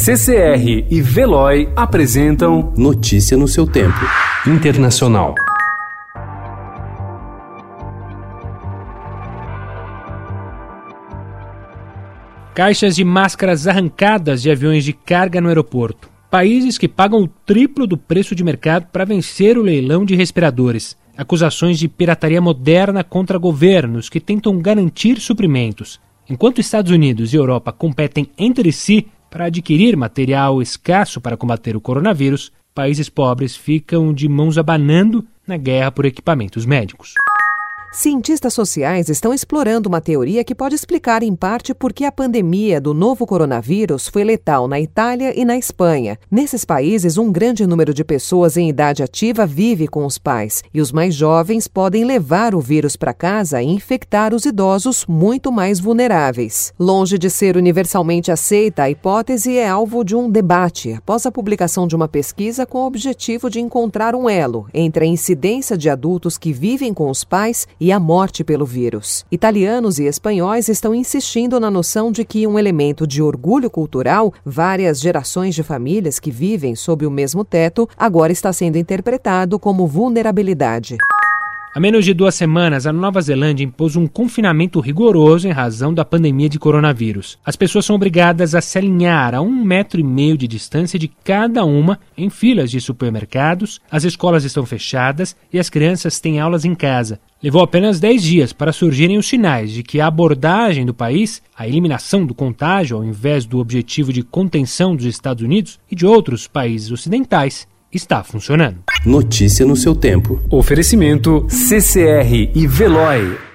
CCR e Veloy apresentam Notícia no seu tempo. Internacional. Caixas de máscaras arrancadas de aviões de carga no aeroporto. Países que pagam o triplo do preço de mercado para vencer o leilão de respiradores. Acusações de pirataria moderna contra governos que tentam garantir suprimentos. Enquanto Estados Unidos e Europa competem entre si para adquirir material escasso para combater o coronavírus, países pobres ficam de mãos abanando na guerra por equipamentos médicos. Cientistas sociais estão explorando uma teoria que pode explicar, em parte, por que a pandemia do novo coronavírus foi letal na Itália e na Espanha. Nesses países, um grande número de pessoas em idade ativa vive com os pais, e os mais jovens podem levar o vírus para casa e infectar os idosos muito mais vulneráveis. Longe de ser universalmente aceita, a hipótese é alvo de um debate após a publicação de uma pesquisa com o objetivo de encontrar um elo entre a incidência de adultos que vivem com os pais e a morte pelo vírus. Italianos e espanhóis estão insistindo na noção de que um elemento de orgulho cultural, várias gerações de famílias que vivem sob o mesmo teto, agora está sendo interpretado como vulnerabilidade. Há menos de duas semanas, a Nova Zelândia impôs um confinamento rigoroso em razão da pandemia de coronavírus. As pessoas são obrigadas a se alinhar a um metro e meio de distância de cada uma em filas de supermercados, as escolas estão fechadas e as crianças têm aulas em casa. Levou apenas 10 dias para surgirem os sinais de que a abordagem do país, a eliminação do contágio ao invés do objetivo de contenção dos Estados Unidos e de outros países ocidentais, está funcionando. Notícia no seu tempo. Oferecimento CCR e Veloy.